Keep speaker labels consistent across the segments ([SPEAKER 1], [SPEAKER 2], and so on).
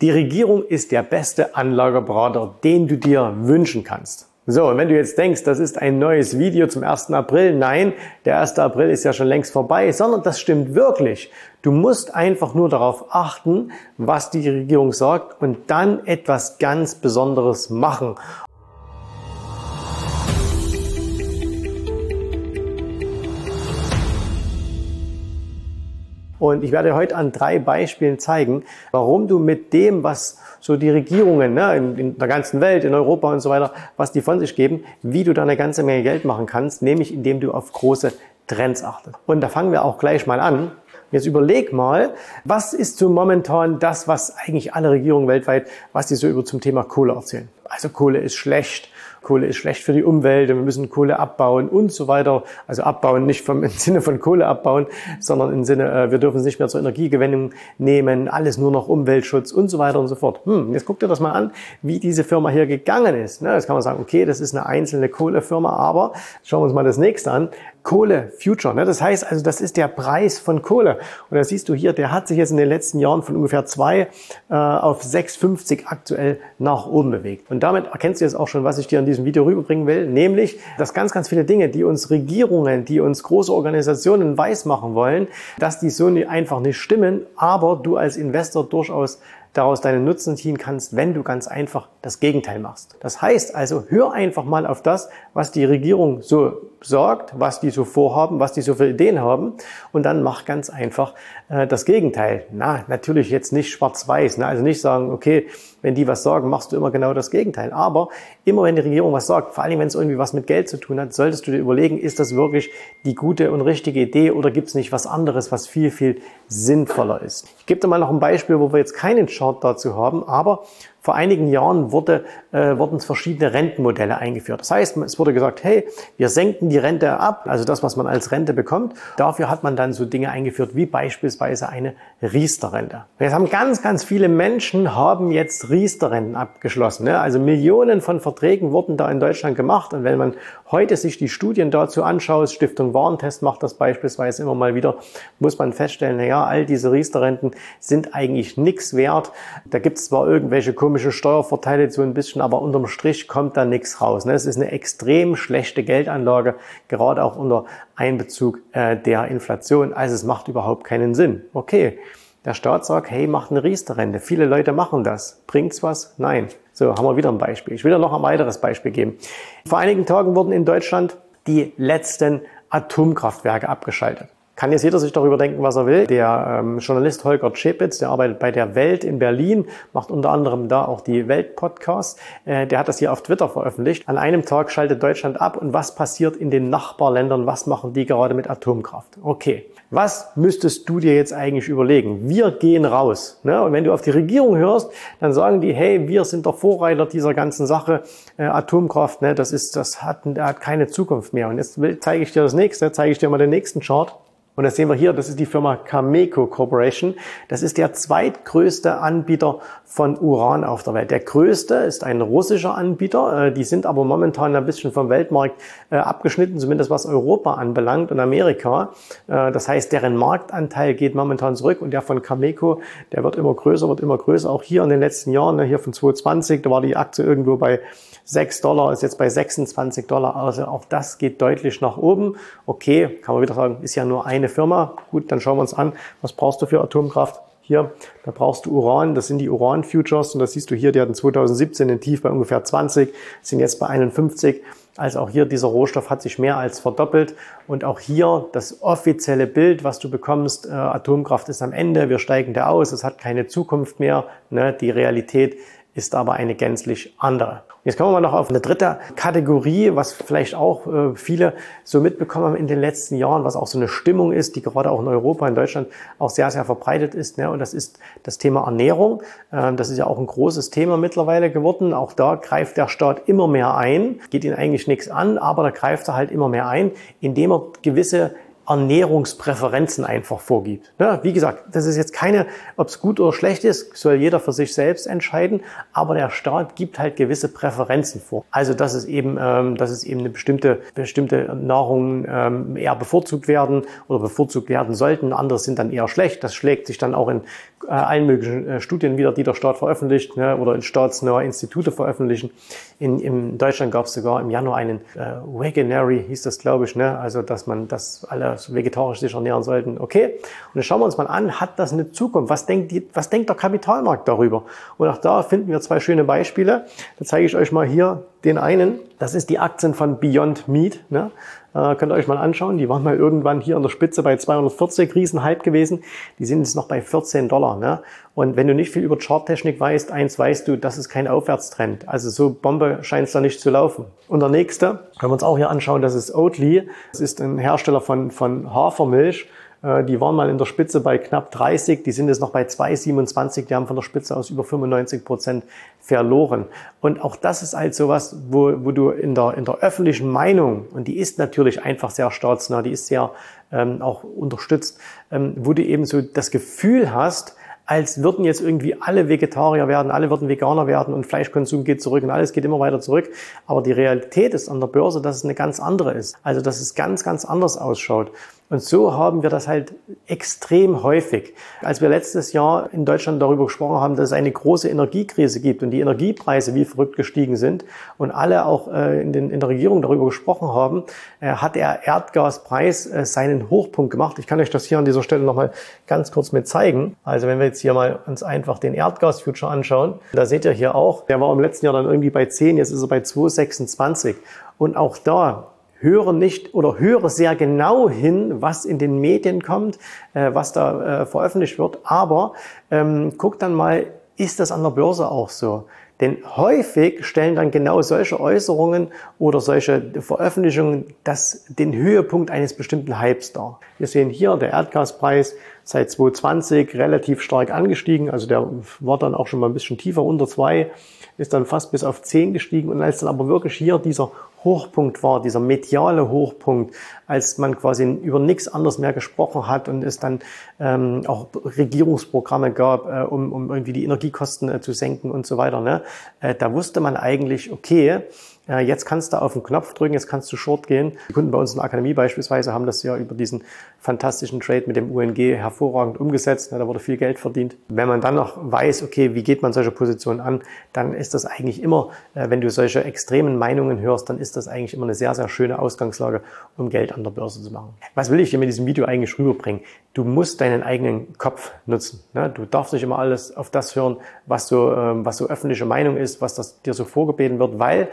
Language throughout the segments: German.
[SPEAKER 1] Die Regierung ist der beste Anlageberater, den du dir wünschen kannst. So, und wenn du jetzt denkst, das ist ein neues Video zum 1. April, nein, der 1. April ist ja schon längst vorbei, sondern das stimmt wirklich. Du musst einfach nur darauf achten, was die Regierung sagt und dann etwas ganz Besonderes machen. Und ich werde heute an drei Beispielen zeigen, warum du mit dem, was so die Regierungen ne, in, in, der ganzen Welt, in Europa und so weiter, was die von sich geben, wie du da eine ganze Menge Geld machen kannst, nämlich indem du auf große Trends achtest. Und da fangen wir auch gleich mal an. Jetzt überleg mal, was ist so momentan das, was eigentlich alle Regierungen weltweit, was die so über zum Thema Kohle erzählen. Also Kohle ist schlecht, Kohle ist schlecht für die Umwelt und wir müssen Kohle abbauen und so weiter. Also abbauen nicht vom, im Sinne von Kohle abbauen, sondern im Sinne, äh, wir dürfen es nicht mehr zur Energiegewinnung nehmen, alles nur noch Umweltschutz und so weiter und so fort. Hm, jetzt guck dir das mal an, wie diese Firma hier gegangen ist. Ne, jetzt kann man sagen, okay, das ist eine einzelne Kohlefirma, aber schauen wir uns mal das nächste an. Kohle Future. Ne? Das heißt also, das ist der Preis von Kohle. Und da siehst du hier, der hat sich jetzt in den letzten Jahren von ungefähr zwei äh, auf 6,50 aktuell nach oben bewegt. Und damit erkennst du jetzt auch schon, was ich dir in diesem Video rüberbringen will, nämlich, dass ganz, ganz viele Dinge, die uns Regierungen, die uns große Organisationen weismachen wollen, dass die so einfach nicht stimmen, aber du als Investor durchaus daraus deinen Nutzen ziehen kannst, wenn du ganz einfach das Gegenteil machst. Das heißt also, hör einfach mal auf das, was die Regierung so sagt, was die so vorhaben, was die so für Ideen haben und dann mach ganz einfach äh, das Gegenteil. Na, natürlich jetzt nicht schwarz-weiß, ne? also nicht sagen, okay, wenn die was sagen, machst du immer genau das Gegenteil. Aber immer wenn die Regierung was sagt, vor allem wenn es irgendwie was mit Geld zu tun hat, solltest du dir überlegen, ist das wirklich die gute und richtige Idee oder gibt es nicht was anderes, was viel, viel sinnvoller ist. Ich gebe dir mal noch ein Beispiel, wo wir jetzt keinen Chart dazu haben, aber vor einigen Jahren wurde, äh, wurden verschiedene Rentenmodelle eingeführt. Das heißt, es wurde gesagt, hey, wir senken die Rente ab, also das, was man als Rente bekommt. Dafür hat man dann so Dinge eingeführt wie beispielsweise eine Riester-Rente. Jetzt haben ganz, ganz viele Menschen haben jetzt Riester-Renten abgeschlossen. Ne? Also Millionen von Verträgen wurden da in Deutschland gemacht. Und wenn man heute sich die Studien dazu anschaut, Stiftung Warentest macht das beispielsweise immer mal wieder, muss man feststellen, na ja, all diese Riester-Renten sind eigentlich nichts wert. Da gibt es zwar irgendwelche komische Steuervorteile so ein bisschen, aber unterm Strich kommt da nichts raus. Ne? Es ist eine extrem schlechte Geldanlage, gerade auch unter Einbezug äh, der Inflation. Also es macht überhaupt keinen Sinn. Okay, der Staat sagt, hey, macht eine Riester-Rente. Viele Leute machen das. Bringt's was? Nein. So, haben wir wieder ein Beispiel. Ich will dir noch ein weiteres Beispiel geben. Vor einigen Tagen wurden in Deutschland die letzten Atomkraftwerke abgeschaltet. Kann jetzt jeder sich darüber denken, was er will. Der ähm, Journalist Holger Czepitz, der arbeitet bei der Welt in Berlin, macht unter anderem da auch die Welt-Podcast. Äh, der hat das hier auf Twitter veröffentlicht. An einem Tag schaltet Deutschland ab und was passiert in den Nachbarländern? Was machen die gerade mit Atomkraft? Okay. Was müsstest du dir jetzt eigentlich überlegen? Wir gehen raus. Ne? Und wenn du auf die Regierung hörst, dann sagen die, hey, wir sind der Vorreiter dieser ganzen Sache. Äh, Atomkraft, ne? das ist, das hat, hat keine Zukunft mehr. Und jetzt zeige ich dir das nächste, zeige ich dir mal den nächsten Chart. Und das sehen wir hier, das ist die Firma Cameco Corporation. Das ist der zweitgrößte Anbieter von Uran auf der Welt. Der größte ist ein russischer Anbieter. Äh, die sind aber momentan ein bisschen vom Weltmarkt äh, abgeschnitten, zumindest was Europa anbelangt und Amerika. Äh, das heißt, deren Marktanteil geht momentan zurück und der von Cameco, der wird immer größer, wird immer größer. Auch hier in den letzten Jahren, ne, hier von 2020, da war die Aktie irgendwo bei 6 Dollar, ist jetzt bei 26 Dollar. Also auch das geht deutlich nach oben. Okay, kann man wieder sagen, ist ja nur eine Firma. Gut, dann schauen wir uns an, was brauchst du für Atomkraft? Hier, da brauchst du Uran, das sind die Uran-Futures und das siehst du hier, die hatten 2017 den Tief bei ungefähr 20, sind jetzt bei 51. Also auch hier, dieser Rohstoff hat sich mehr als verdoppelt. Und auch hier das offizielle Bild, was du bekommst, äh, Atomkraft ist am Ende, wir steigen da aus, es hat keine Zukunft mehr. Ne? Die Realität ist aber eine gänzlich andere. Jetzt kommen wir noch auf eine dritte Kategorie, was vielleicht auch äh, viele so mitbekommen haben in den letzten Jahren, was auch so eine Stimmung ist, die gerade auch in Europa, in Deutschland auch sehr, sehr verbreitet ist. Ne? Und das ist das Thema Ernährung. Ähm, das ist ja auch ein großes Thema mittlerweile geworden. Auch da greift der Staat immer mehr ein, geht ihn eigentlich nichts an, aber da greift er halt immer mehr ein, indem er gewisse Ernährungspräferenzen einfach vorgibt. Ja, wie gesagt, das ist jetzt keine, ob es gut oder schlecht ist, soll jeder für sich selbst entscheiden, aber der Staat gibt halt gewisse Präferenzen vor. Also dass es eben, ähm, dass es eben eine bestimmte, bestimmte Nahrung ähm, eher bevorzugt werden oder bevorzugt werden sollten, andere sind dann eher schlecht. Das schlägt sich dann auch in äh, allen möglichen äh, Studien wieder, die der Staat veröffentlicht ne, oder in staatsnahe Institute veröffentlichen. In, in Deutschland gab es sogar im Januar einen äh, Veganary, hieß das, glaube ich, ne? also dass man, dass alle vegetarisch sich ernähren sollten. Okay, und dann schauen wir uns mal an, hat das eine Zukunft? Was denkt, die, was denkt der Kapitalmarkt darüber? Und auch da finden wir zwei schöne Beispiele. Da zeige ich euch mal hier den einen. Das ist die Aktien von Beyond Meat. Ne? Äh, könnt ihr euch mal anschauen. Die waren mal irgendwann hier an der Spitze bei 240, Riesenhype gewesen. Die sind jetzt noch bei 14 Dollar. Ne? Und wenn du nicht viel über Charttechnik weißt, eins weißt du, das ist kein Aufwärtstrend. Also so Bombe scheint es da nicht zu laufen. Und der nächste, können wir uns auch hier anschauen, das ist Oatly. Das ist ein Hersteller von, von Hafermilch. Äh, die waren mal in der Spitze bei knapp 30, die sind jetzt noch bei 2,27, die haben von der Spitze aus über 95 Prozent verloren. Und auch das ist halt sowas, wo, wo du in der, in der öffentlichen Meinung, und die ist natürlich einfach sehr staatsnah, die ist sehr ähm, auch unterstützt, ähm, wo du eben so das Gefühl hast, als würden jetzt irgendwie alle Vegetarier werden, alle würden Veganer werden und Fleischkonsum geht zurück und alles geht immer weiter zurück. Aber die Realität ist an der Börse, dass es eine ganz andere ist. Also, dass es ganz, ganz anders ausschaut. Und so haben wir das halt extrem häufig. Als wir letztes Jahr in Deutschland darüber gesprochen haben, dass es eine große Energiekrise gibt und die Energiepreise wie verrückt gestiegen sind und alle auch äh, in, den, in der Regierung darüber gesprochen haben, äh, hat der Erdgaspreis äh, seinen Hochpunkt gemacht. Ich kann euch das hier an dieser Stelle nochmal ganz kurz mit zeigen. Also wenn wir jetzt hier mal uns einfach den Erdgasfuture anschauen, da seht ihr hier auch, der war im letzten Jahr dann irgendwie bei 10, jetzt ist er bei 2,26. Und auch da höre nicht oder höre sehr genau hin, was in den Medien kommt, äh, was da äh, veröffentlicht wird. Aber ähm, guck dann mal, ist das an der Börse auch so? Denn häufig stellen dann genau solche Äußerungen oder solche Veröffentlichungen das, den Höhepunkt eines bestimmten Hypes dar. Wir sehen hier der Erdgaspreis seit 2020 relativ stark angestiegen. Also der war dann auch schon mal ein bisschen tiefer unter zwei, ist dann fast bis auf zehn gestiegen. Und als dann aber wirklich hier dieser Hochpunkt war, dieser mediale Hochpunkt, als man quasi über nichts anderes mehr gesprochen hat und es dann ähm, auch Regierungsprogramme gab, äh, um, um irgendwie die Energiekosten äh, zu senken und so weiter. Ne? Äh, da wusste man eigentlich, okay, äh, jetzt kannst du auf den Knopf drücken, jetzt kannst du short gehen. Die Kunden bei uns in der Akademie beispielsweise haben das ja über diesen fantastischen Trade mit dem UNG hervorragend umgesetzt. Da wurde viel Geld verdient. Wenn man dann noch weiß, okay, wie geht man solche Positionen an, dann ist das eigentlich immer, äh, wenn du solche extremen Meinungen hörst, dann ist das eigentlich immer eine sehr, sehr schöne Ausgangslage, um Geld an der Börse zu machen. Was will ich dir mit diesem Video eigentlich rüberbringen? Du musst deinen eigenen Kopf nutzen. Du darfst nicht immer alles auf das hören, was so, ähm, was so öffentliche Meinung ist, was das dir so vorgebeten wird, weil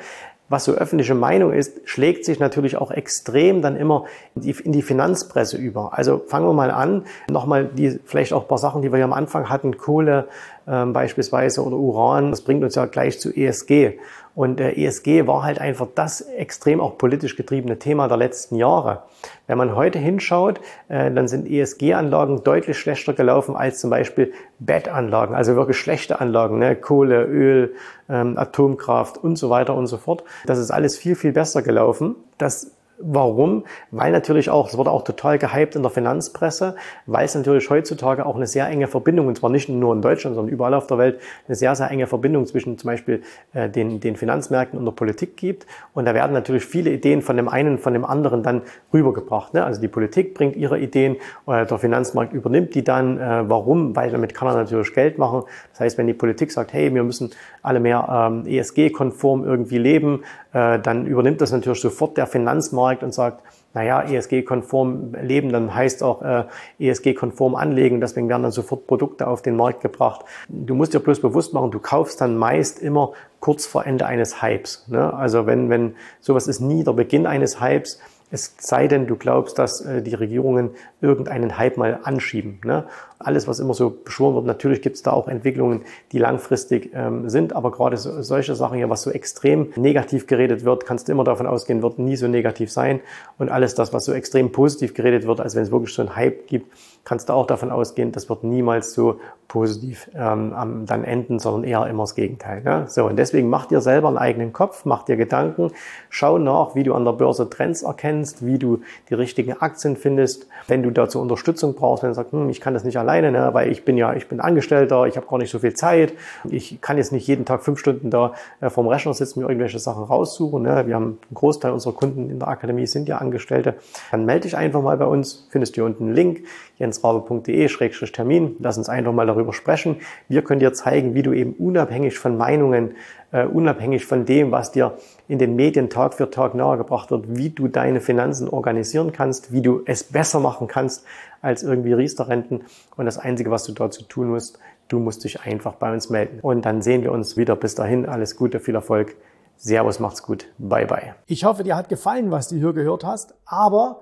[SPEAKER 1] was so öffentliche Meinung ist, schlägt sich natürlich auch extrem dann immer in die, in die Finanzpresse über. Also fangen wir mal an, nochmal die, vielleicht auch paar Sachen, die wir ja am Anfang hatten, Kohle ähm, beispielsweise oder Uran, das bringt uns ja gleich zu ESG. Und äh, ESG war halt einfach das extrem auch politisch getriebene Thema der letzten Jahre. Wenn man heute hinschaut, äh, dann sind ESG-Anlagen deutlich schlechter gelaufen als zum Beispiel Bettanlagen, also wirklich schlechte Anlagen, ne? Kohle, Öl, ähm, Atomkraft und so weiter und so fort. Das ist alles viel, viel besser gelaufen. Das Warum? Weil natürlich auch, es wurde auch total gehypt in der Finanzpresse, weil es natürlich heutzutage auch eine sehr enge Verbindung, und zwar nicht nur in Deutschland, sondern überall auf der Welt, eine sehr, sehr enge Verbindung zwischen zum Beispiel äh, den, den Finanzmärkten und der Politik gibt. Und da werden natürlich viele Ideen von dem einen, von dem anderen dann rübergebracht. Ne? Also die Politik bringt ihre Ideen, äh, der Finanzmarkt übernimmt die dann. Äh, warum? Weil damit kann er natürlich Geld machen. Das heißt, wenn die Politik sagt, hey, wir müssen alle mehr ähm, ESG-konform irgendwie leben, äh, dann übernimmt das natürlich sofort der Finanzmarkt und sagt, naja, ESG-konform leben, dann heißt auch äh, ESG-konform anlegen, deswegen werden dann sofort Produkte auf den Markt gebracht. Du musst dir bloß bewusst machen, du kaufst dann meist immer kurz vor Ende eines Hypes. Ne? Also wenn, wenn sowas ist nie der Beginn eines Hypes, es sei denn, du glaubst, dass äh, die Regierungen irgendeinen Hype mal anschieben. Ne? Alles, was immer so beschworen wird, natürlich gibt es da auch Entwicklungen, die langfristig ähm, sind, aber gerade so, solche Sachen hier, was so extrem negativ geredet wird, kannst du immer davon ausgehen, wird nie so negativ sein. Und alles das, was so extrem positiv geredet wird, als wenn es wirklich so einen Hype gibt, kannst du auch davon ausgehen, das wird niemals so positiv ähm, dann enden, sondern eher immer das Gegenteil. Ne? So, und deswegen mach dir selber einen eigenen Kopf, mach dir Gedanken, schau nach, wie du an der Börse Trends erkennst, wie du die richtigen Aktien findest. Wenn du dazu Unterstützung brauchst, wenn du sagst, hm, ich kann das nicht alleine, ne, weil ich bin ja, ich bin Angestellter, ich habe gar nicht so viel Zeit, ich kann jetzt nicht jeden Tag fünf Stunden da äh, vorm Rechner sitzen, mir irgendwelche Sachen raussuchen. Ne? Wir haben einen Großteil unserer Kunden in der Akademie sind ja Angestellte. Dann melde dich einfach mal bei uns, findest du hier unten einen Link, Jens jensrabe.de-termin. Lass uns einfach mal darüber sprechen. Wir können dir zeigen, wie du eben unabhängig von Meinungen, uh, unabhängig von dem, was dir in den Medien Tag für Tag nahegebracht wird, wie du deine Finanzen organisieren kannst, wie du es besser machen kannst als irgendwie Riester-Renten. Und das Einzige, was du dazu tun musst, du musst dich einfach bei uns melden. Und dann sehen wir uns wieder. Bis dahin, alles Gute, viel Erfolg. Servus, macht's gut. Bye, bye.
[SPEAKER 2] Ich hoffe, dir hat gefallen, was du hier gehört hast, aber